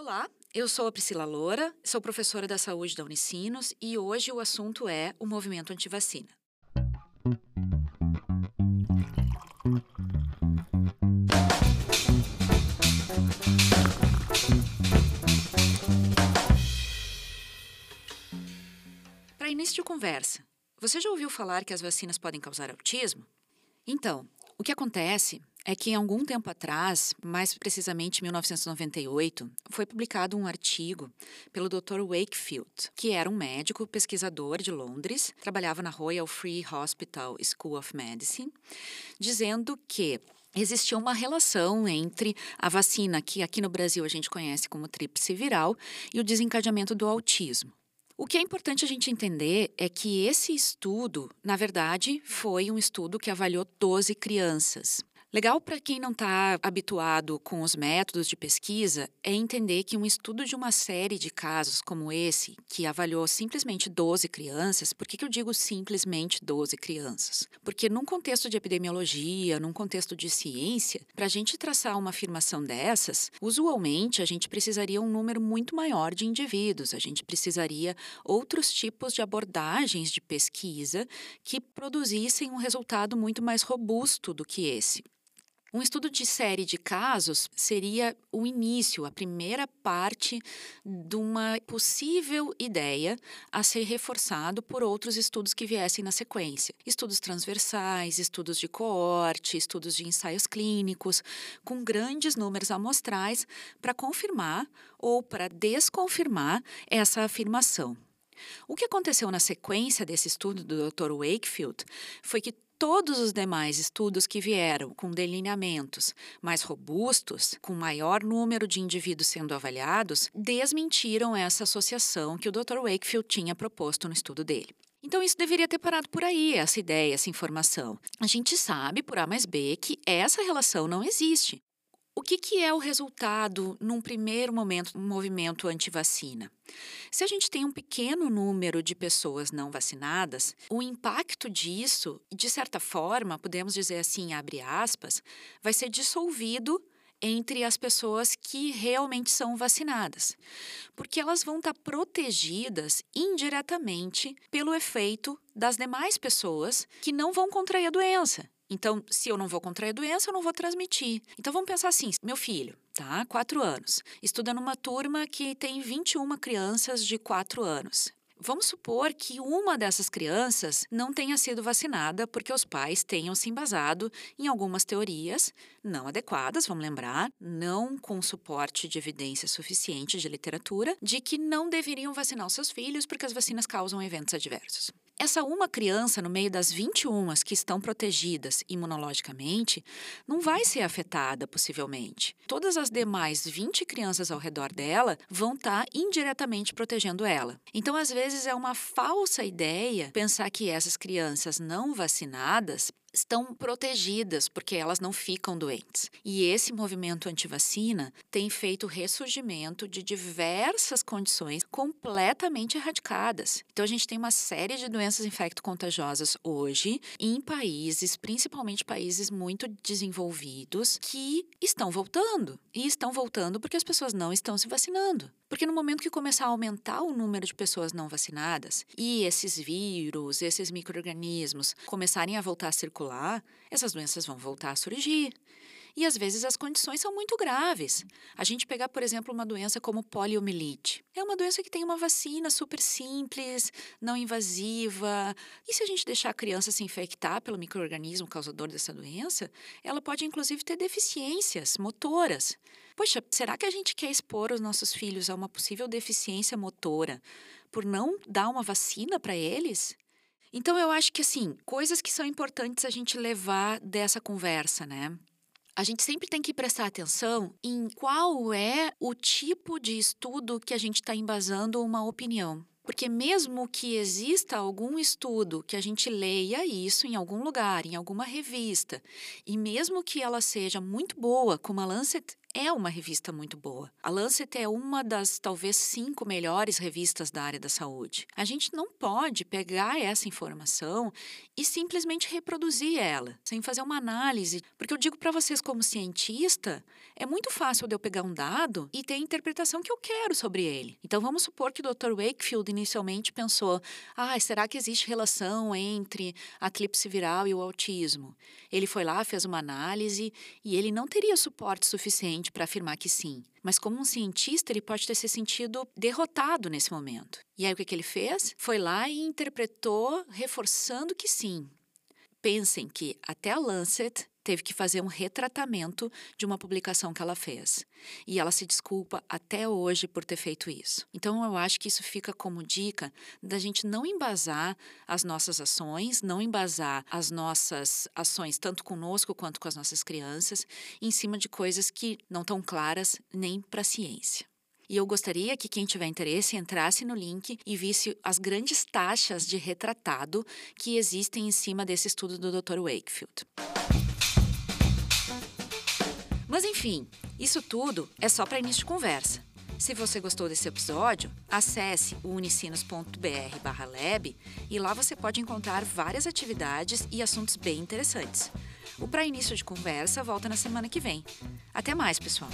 Olá, eu sou a Priscila Loura, sou professora da saúde da Unicinos e hoje o assunto é o movimento antivacina. Para início de conversa, você já ouviu falar que as vacinas podem causar autismo? Então, o que acontece é que, algum tempo atrás, mais precisamente em 1998, foi publicado um artigo pelo Dr. Wakefield, que era um médico pesquisador de Londres, trabalhava na Royal Free Hospital School of Medicine, dizendo que existia uma relação entre a vacina, que aqui no Brasil a gente conhece como tríplice viral, e o desencadeamento do autismo. O que é importante a gente entender é que esse estudo, na verdade, foi um estudo que avaliou 12 crianças. Legal para quem não está habituado com os métodos de pesquisa é entender que um estudo de uma série de casos como esse, que avaliou simplesmente 12 crianças, por que, que eu digo simplesmente 12 crianças? Porque num contexto de epidemiologia, num contexto de ciência, para a gente traçar uma afirmação dessas, usualmente a gente precisaria um número muito maior de indivíduos, a gente precisaria outros tipos de abordagens de pesquisa que produzissem um resultado muito mais robusto do que esse. Um estudo de série de casos seria o início, a primeira parte de uma possível ideia a ser reforçado por outros estudos que viessem na sequência. Estudos transversais, estudos de coorte, estudos de ensaios clínicos, com grandes números amostrais para confirmar ou para desconfirmar essa afirmação. O que aconteceu na sequência desse estudo do Dr. Wakefield foi que todos os demais estudos que vieram com delineamentos mais robustos, com maior número de indivíduos sendo avaliados, desmentiram essa associação que o Dr. Wakefield tinha proposto no estudo dele. Então, isso deveria ter parado por aí, essa ideia, essa informação. A gente sabe, por A mais B, que essa relação não existe. O que, que é o resultado, num primeiro momento, um movimento anti-vacina? Se a gente tem um pequeno número de pessoas não vacinadas, o impacto disso, de certa forma, podemos dizer assim, abre aspas, vai ser dissolvido entre as pessoas que realmente são vacinadas, porque elas vão estar protegidas indiretamente pelo efeito das demais pessoas que não vão contrair a doença. Então, se eu não vou contrair a doença, eu não vou transmitir. Então, vamos pensar assim: meu filho, tá? Quatro anos, estuda numa turma que tem 21 crianças de quatro anos. Vamos supor que uma dessas crianças não tenha sido vacinada porque os pais tenham se embasado em algumas teorias não adequadas, vamos lembrar, não com suporte de evidência suficiente de literatura, de que não deveriam vacinar os seus filhos porque as vacinas causam eventos adversos. Essa uma criança, no meio das 21 que estão protegidas imunologicamente, não vai ser afetada, possivelmente. Todas as demais 20 crianças ao redor dela vão estar tá indiretamente protegendo ela. Então, às vezes, é uma falsa ideia pensar que essas crianças não vacinadas estão protegidas porque elas não ficam doentes. E esse movimento antivacina tem feito o ressurgimento de diversas condições completamente erradicadas. Então a gente tem uma série de doenças infecto-contagiosas hoje em países, principalmente países muito desenvolvidos, que estão voltando. E estão voltando porque as pessoas não estão se vacinando. Porque no momento que começar a aumentar o número de pessoas não vacinadas e esses vírus, esses micro-organismos começarem a voltar a circular, essas doenças vão voltar a surgir. E às vezes as condições são muito graves. A gente pegar, por exemplo, uma doença como poliomielite. É uma doença que tem uma vacina super simples, não invasiva. E se a gente deixar a criança se infectar pelo microorganismo causador dessa doença, ela pode inclusive ter deficiências motoras. Poxa, será que a gente quer expor os nossos filhos a uma possível deficiência motora por não dar uma vacina para eles? Então eu acho que assim, coisas que são importantes a gente levar dessa conversa, né? a gente sempre tem que prestar atenção em qual é o tipo de estudo que a gente está embasando uma opinião. Porque, mesmo que exista algum estudo que a gente leia isso em algum lugar, em alguma revista, e mesmo que ela seja muito boa, como a Lancet é uma revista muito boa. A Lancet é uma das talvez cinco melhores revistas da área da saúde. A gente não pode pegar essa informação e simplesmente reproduzir ela, sem fazer uma análise. Porque eu digo para vocês, como cientista, é muito fácil de eu pegar um dado e ter a interpretação que eu quero sobre ele. Então vamos supor que o Dr. Wakefield inicialmente pensou: ah, será que existe relação entre a eclipse viral e o autismo? Ele foi lá, fez uma análise e ele não teria suporte suficiente para afirmar que sim. Mas como um cientista, ele pode ter se sentido derrotado nesse momento. E aí o que, que ele fez? Foi lá e interpretou, reforçando que sim. Pensem que até a Lancet teve que fazer um retratamento de uma publicação que ela fez. E ela se desculpa até hoje por ter feito isso. Então, eu acho que isso fica como dica da gente não embasar as nossas ações, não embasar as nossas ações, tanto conosco quanto com as nossas crianças, em cima de coisas que não estão claras nem para a ciência. E eu gostaria que quem tiver interesse entrasse no link e visse as grandes taxas de retratado que existem em cima desse estudo do Dr. Wakefield. Mas enfim, isso tudo é só para início de conversa. Se você gostou desse episódio, acesse unicinos.br/lab e lá você pode encontrar várias atividades e assuntos bem interessantes. O Para Início de Conversa volta na semana que vem. Até mais, pessoal!